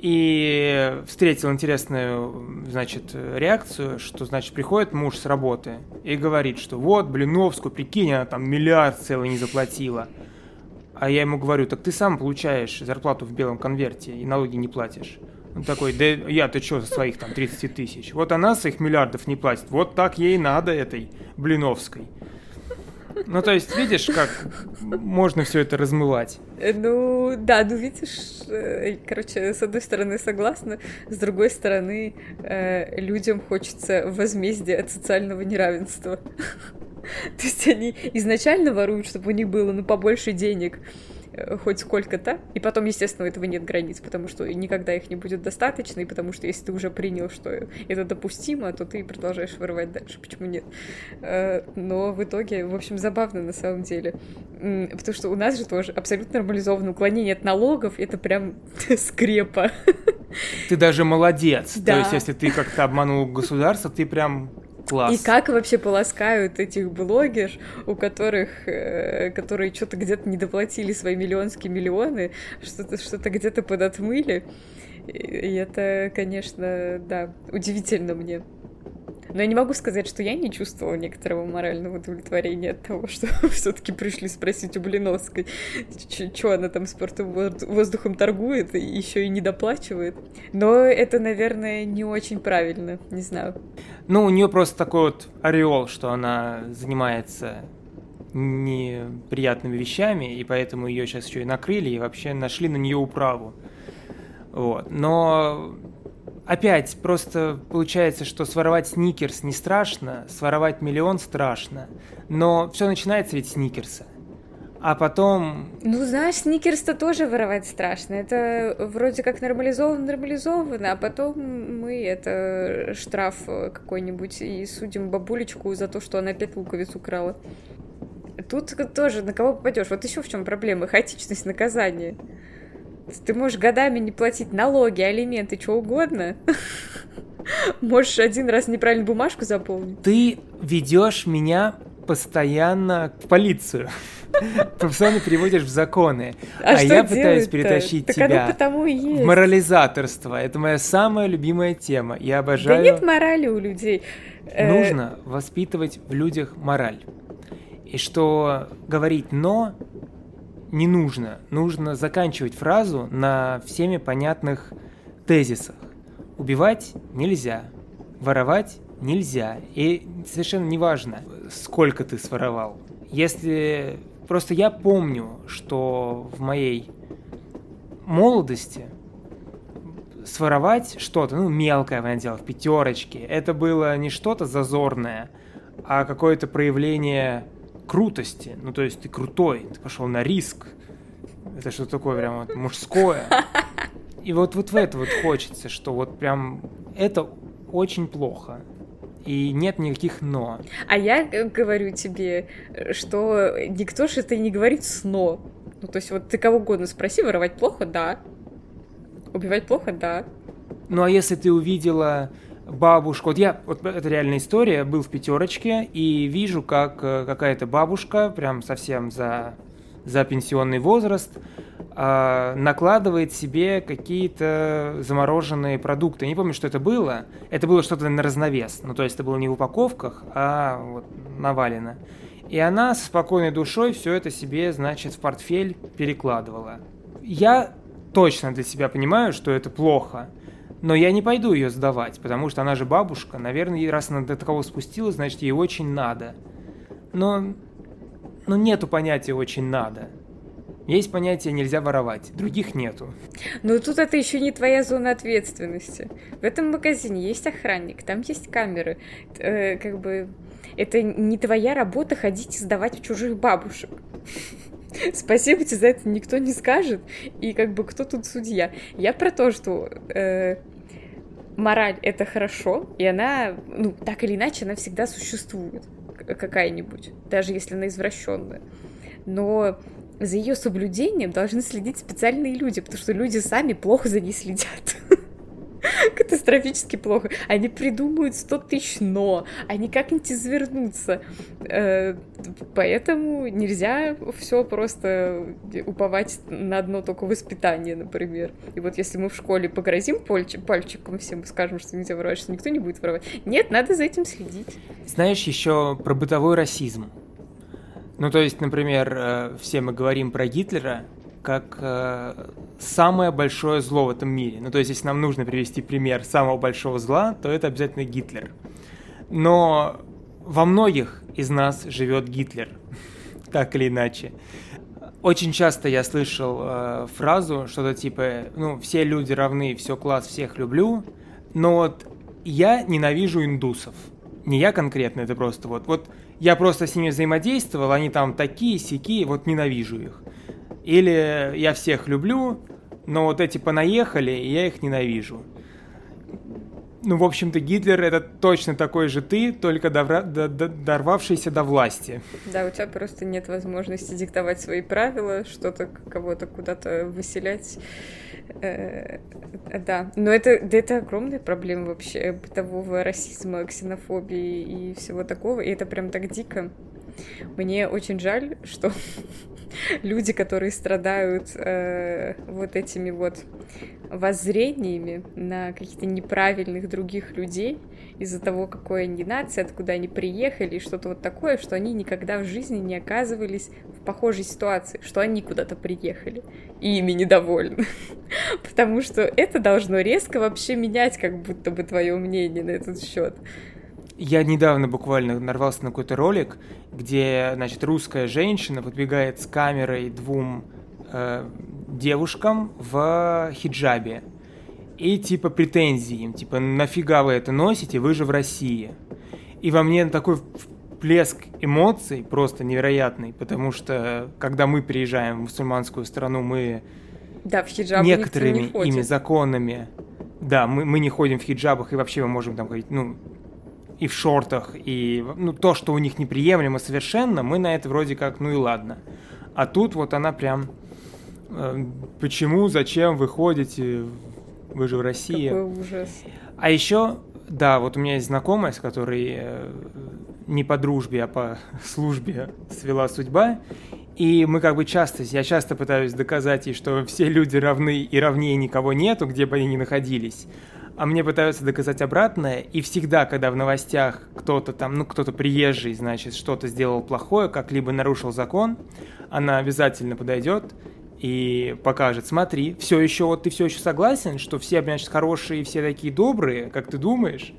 И встретил интересную, значит, реакцию, что, значит, приходит муж с работы и говорит, что вот, Блиновскую, прикинь, она там миллиард целый не заплатила. А я ему говорю, так ты сам получаешь зарплату в белом конверте и налоги не платишь. Он такой, да я-то что за своих там 30 тысяч? Вот она своих миллиардов не платит, вот так ей надо этой Блиновской. Ну, то есть, видишь, как можно все это размывать? Ну, да, ну, видишь, э, короче, с одной стороны согласна, с другой стороны, э, людям хочется возмездия от социального неравенства. То есть они изначально воруют, чтобы у них было, ну, побольше денег, Э, хоть сколько-то, и потом, естественно, у этого нет границ, потому что никогда их не будет достаточно, и потому что если ты уже принял, что это допустимо, то ты продолжаешь вырывать дальше, почему нет? Э, но в итоге, в общем, забавно на самом деле, потому что у нас же тоже абсолютно нормализованное уклонение от налогов, это прям скрепа. Ты даже молодец, да. то есть если ты как-то обманул государство, ты прям Класс. И как вообще полоскают этих блогер, у которых, э, которые что-то где-то недоплатили свои миллионские миллионы, что-то что где-то подотмыли. И это, конечно, да, удивительно мне. Но я не могу сказать, что я не чувствовала некоторого морального удовлетворения от того, что все-таки пришли спросить у Блиновской, что она там спортом воздухом торгует и еще и не доплачивает. Но это, наверное, не очень правильно, не знаю. Ну, у нее просто такой вот ореол, что она занимается неприятными вещами, и поэтому ее сейчас еще и накрыли, и вообще нашли на нее управу. Вот. Но опять просто получается, что своровать сникерс не страшно, своровать миллион страшно, но все начинается ведь с сникерса. А потом... Ну, знаешь, сникерс-то тоже воровать страшно. Это вроде как нормализовано, нормализовано, а потом мы это штраф какой-нибудь и судим бабулечку за то, что она пять луковиц украла. Тут тоже на кого попадешь. Вот еще в чем проблема. Хаотичность наказания. Ты можешь годами не платить налоги, алименты, что угодно. Можешь один раз неправильно бумажку заполнить. Ты ведешь меня постоянно в полицию. Постоянно переводишь в законы. А, а я пытаюсь перетащить так тебя потому и есть. в морализаторство. Это моя самая любимая тема. Я обожаю... Да нет морали у людей. Э, Нужно воспитывать в людях мораль. И что говорить «но» не нужно. Нужно заканчивать фразу на всеми понятных тезисах. Убивать нельзя, воровать нельзя. И совершенно неважно, сколько ты своровал. Если... Просто я помню, что в моей молодости своровать что-то, ну, мелкое, понятное дело, в пятерочке, это было не что-то зазорное, а какое-то проявление крутости. Ну, то есть ты крутой, ты пошел на риск. Это что такое прям вот мужское. И вот, вот в это вот хочется, что вот прям это очень плохо. И нет никаких «но». А я э, говорю тебе, э, что никто же это не говорит «сно». Ну, то есть вот ты кого угодно спроси, воровать плохо? Да. Убивать плохо? Да. Ну а если ты увидела бабушку, вот я, вот это реальная история, был в пятерочке и вижу, как э, какая-то бабушка, прям совсем за, за пенсионный возраст, а, накладывает себе какие-то замороженные продукты. Не помню, что это было. Это было что-то на разновес. Ну, то есть это было не в упаковках, а вот навалено. И она с спокойной душой все это себе, значит, в портфель перекладывала. Я точно для себя понимаю, что это плохо, но я не пойду ее сдавать, потому что она же бабушка. Наверное, раз она до такого спустилась, значит, ей очень надо. Но, но нету понятия «очень надо». Есть понятие «нельзя воровать», других нету. Но тут это еще не твоя зона ответственности. В этом магазине есть охранник, там есть камеры. Э, как бы это не твоя работа ходить и сдавать в чужих бабушек. Спасибо тебе за это никто не скажет. И как бы кто тут судья? Я про то, что э, мораль это хорошо, и она, ну, так или иначе, она всегда существует какая-нибудь, даже если она извращенная. Но за ее соблюдением должны следить специальные люди, потому что люди сами плохо за ней следят. Катастрофически плохо. Они придумают 100 тысяч но, они как-нибудь извернутся. Э, поэтому нельзя все просто уповать на одно только воспитание, например. И вот если мы в школе погрозим пальчиком всем скажем, что нельзя воровать, что никто не будет воровать. Нет, надо за этим следить. Знаешь еще про бытовой расизм. Ну, то есть, например, э, все мы говорим про Гитлера как э, самое большое зло в этом мире. Ну, то есть, если нам нужно привести пример самого большого зла, то это обязательно Гитлер. Но во многих из нас живет Гитлер, так или иначе. Очень часто я слышал э, фразу, что-то типа, ну, все люди равны, все класс, всех люблю, но вот я ненавижу индусов. Не я конкретно, это просто вот, вот я просто с ними взаимодействовал, они там такие, сякие, вот ненавижу их. Или я всех люблю, но вот эти понаехали, и я их ненавижу. Ну, в общем-то, Гитлер это точно такой же ты, только довра... до... До... дорвавшийся до власти. Да, у тебя просто нет возможности диктовать свои правила, что-то кого-то куда-то выселять. Э, да, но это, да, это огромная проблема вообще бытового расизма, ксенофобии и всего такого, и это прям так дико. Мне очень жаль, что люди, которые страдают э, вот этими вот воззрениями на каких-то неправильных других людей из-за того, какой они нация, откуда они приехали, и что-то вот такое, что они никогда в жизни не оказывались в похожей ситуации, что они куда-то приехали и ими недовольны. Потому что это должно резко вообще менять как будто бы твое мнение на этот счет. Я недавно буквально нарвался на какой-то ролик, где, значит, русская женщина подбегает с камерой двум э, девушкам в хиджабе. И типа претензии им, типа, нафига вы это носите, вы же в России. И во мне такой плеск эмоций просто невероятный, потому что когда мы приезжаем в мусульманскую страну, мы да, в хиджабе некоторыми не ими законами, да, мы, мы не ходим в хиджабах, и вообще мы можем там говорить, ну, и в шортах, и ну, то, что у них неприемлемо совершенно, мы на это вроде как, ну и ладно. А тут вот она прям, э, почему, зачем вы ходите, вы же в России. Какой ужас. А еще Да, вот у меня есть знакомая, с которой э, не по дружбе, а по службе свела судьба. И мы как бы часто, я часто пытаюсь доказать ей, что все люди равны и равнее никого нету, где бы они ни находились. А мне пытаются доказать обратное, и всегда, когда в новостях кто-то там, ну, кто-то приезжий, значит, что-то сделал плохое, как-либо нарушил закон, она обязательно подойдет и покажет, смотри, все еще, вот ты все еще согласен, что все, значит, хорошие, все такие добрые, как ты думаешь?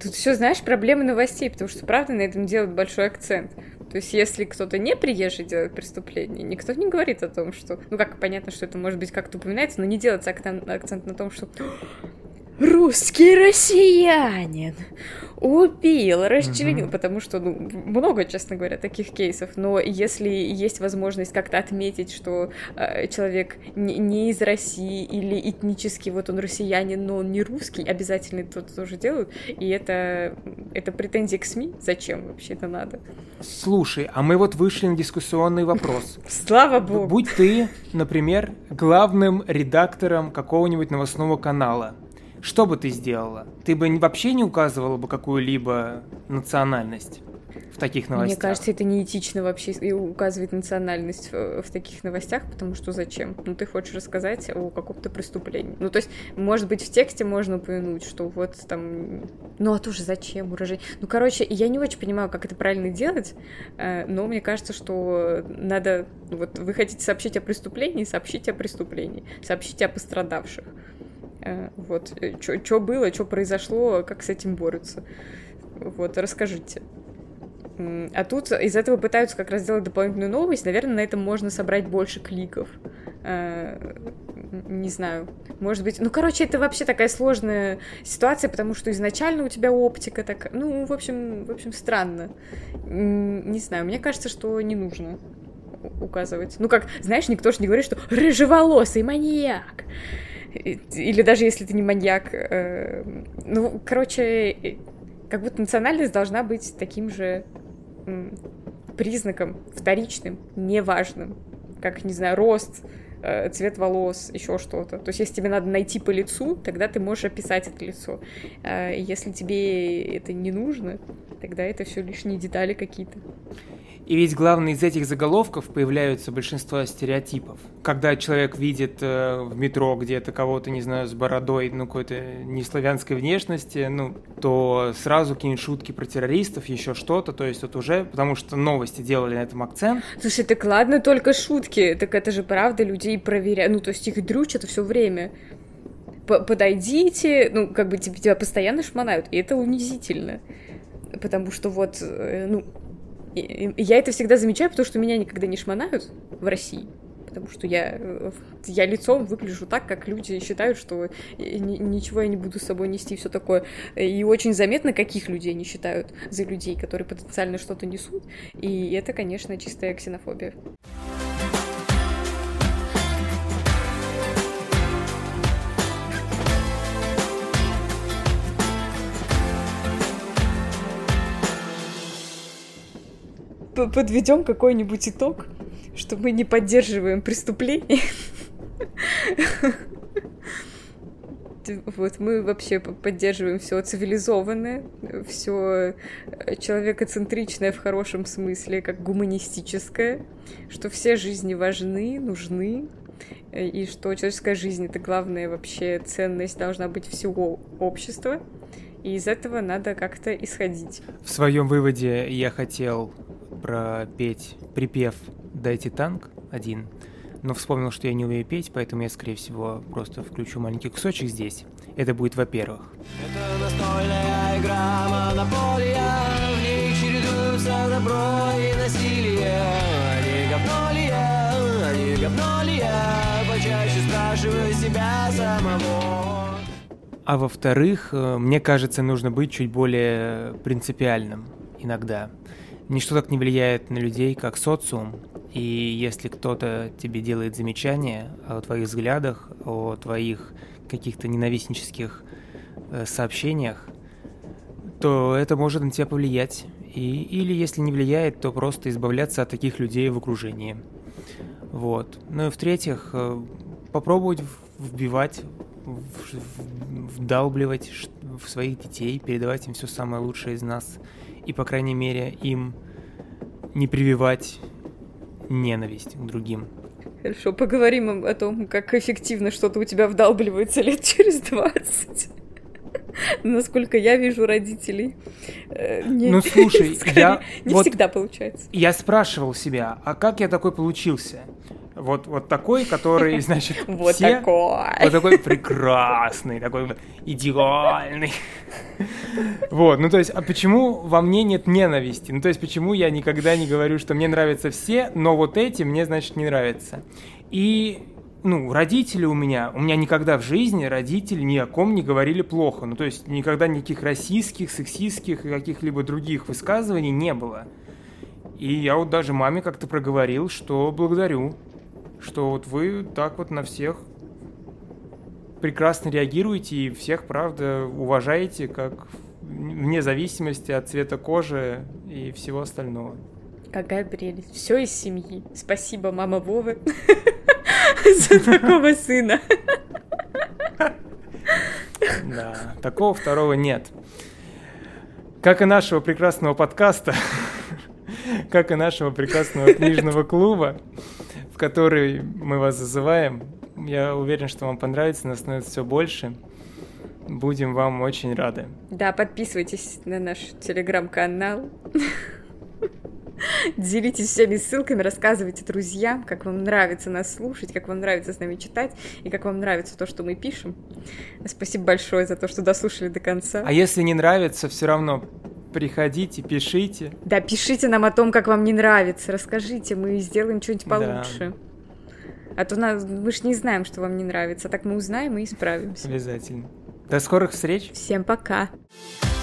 Тут все, знаешь, проблемы новостей, потому что, правда, на этом делают большой акцент. То есть, если кто-то не приезжий делает преступление, никто не говорит о том, что... Ну, как понятно, что это может быть как-то упоминается, но не делается акцент на том, что русский россиянин убил, расчленил, угу. потому что, ну, много, честно говоря, таких кейсов, но если есть возможность как-то отметить, что э, человек не, не из России или этнически, вот он россиянин, но он не русский, обязательно это тоже делают, и это, это претензии к СМИ, зачем вообще это надо? Слушай, а мы вот вышли на дискуссионный вопрос. Слава богу! Будь ты, например, главным редактором какого-нибудь новостного канала, что бы ты сделала? Ты бы вообще не указывала бы какую-либо национальность? в таких новостях. Мне кажется, это неэтично вообще указывать национальность в, в таких новостях, потому что зачем? Ну, ты хочешь рассказать о каком-то преступлении. Ну, то есть, может быть, в тексте можно упомянуть, что вот там... Ну, а тоже зачем урожай? Ну, короче, я не очень понимаю, как это правильно делать, э, но мне кажется, что надо... Вот вы хотите сообщить о преступлении, сообщите о преступлении, сообщите о пострадавших. Э, вот, э, что было, что произошло, как с этим борются. Вот, расскажите. А тут из этого пытаются как раз сделать дополнительную новость. Наверное, на этом можно собрать больше кликов. Э, не знаю. Может быть... Ну, короче, это вообще такая сложная ситуация, потому что изначально у тебя оптика так... Ну, в общем, в общем, странно. Не знаю, мне кажется, что не нужно указывать. Ну, как, знаешь, никто же не говорит, что рыжеволосый маньяк. Или даже если ты не маньяк. Э, ну, короче, как будто национальность должна быть таким же признаком вторичным, неважным. Как, не знаю, рост, э, цвет волос, еще что-то. То есть, если тебе надо найти по лицу, тогда ты можешь описать это лицо. Э, если тебе это не нужно, тогда это все лишние детали какие-то. И ведь главное из этих заголовков появляются большинство стереотипов. Когда человек видит э, в метро где-то кого-то, не знаю, с бородой, ну, какой-то неславянской внешности, ну, то сразу кинет шутки про террористов, еще что-то, то есть вот уже, потому что новости делали на этом акцент. Слушай, так ладно, только шутки, так это же правда людей проверяют, ну, то есть их дрючат все время подойдите, ну, как бы тебя, тебя постоянно шмонают, и это унизительно. Потому что вот, э, ну, я это всегда замечаю, потому что меня никогда не шмонают в России. Потому что я, я лицом выгляжу так, как люди считают, что ничего я не буду с собой нести, все такое. И очень заметно, каких людей они считают за людей, которые потенциально что-то несут. И это, конечно, чистая ксенофобия. Подведем какой-нибудь итог, что мы не поддерживаем преступление. Вот мы вообще поддерживаем все цивилизованное, все человекоцентричное в хорошем смысле, как гуманистическое, что все жизни важны, нужны, и что человеческая жизнь это главная вообще ценность должна быть всего общества, и из этого надо как-то исходить. В своем выводе я хотел пропеть припев «Дайте танк» один, но вспомнил, что я не умею петь, поэтому я, скорее всего, просто включу маленький кусочек здесь. Это будет во-первых. Это настольная игра монополия, в ней чередуются добро и насилие. Они говно ли я, они говно ли я, почаще спрашиваю себя самого. А во-вторых, э, мне кажется, нужно быть чуть более принципиальным иногда. Ничто так не влияет на людей, как социум. И если кто-то тебе делает замечание о твоих взглядах, о твоих каких-то ненавистнических э, сообщениях, то это может на тебя повлиять. И, или если не влияет, то просто избавляться от таких людей в окружении. Вот. Ну и в-третьих, э, попробовать вбивать, вдалбливать в своих детей, передавать им все самое лучшее из нас. И, по крайней мере, им не прививать ненависть к другим. Хорошо, поговорим о том, как эффективно что-то у тебя вдалбливается лет через 20. Насколько я вижу родителей. Э, не, ну слушай, скорее, я не вот всегда получается. Я спрашивал себя, а как я такой получился? Вот, вот такой, который, значит, вот все... такой. Вот такой прекрасный, такой идеальный. Вот, ну то есть, а почему во мне нет ненависти? Ну то есть, почему я никогда не говорю, что мне нравятся все, но вот эти мне, значит, не нравятся? И ну, родители у меня, у меня никогда в жизни родители ни о ком не говорили плохо. Ну, то есть никогда никаких российских, сексистских и каких-либо других высказываний не было. И я вот даже маме как-то проговорил, что благодарю, что вот вы так вот на всех прекрасно реагируете и всех, правда, уважаете, как вне зависимости от цвета кожи и всего остального. Какая прелесть. Все из семьи. Спасибо, мама Вовы, за такого сына. Да, такого второго нет. Как и нашего прекрасного подкаста, как и нашего прекрасного книжного клуба, который мы вас зазываем. Я уверен, что вам понравится, нас становится все больше. Будем вам очень рады. Да, подписывайтесь на наш телеграм-канал. Делитесь всеми ссылками, рассказывайте друзьям, как вам нравится нас слушать, как вам нравится с нами читать и как вам нравится то, что мы пишем. Спасибо большое за то, что дослушали до конца. А если не нравится, все равно приходите, пишите. Да, пишите нам о том, как вам не нравится, расскажите, мы сделаем что-нибудь получше. Да. А то нас, мы ж не знаем, что вам не нравится, так мы узнаем и исправимся. Обязательно. До скорых встреч. Всем пока. Пока.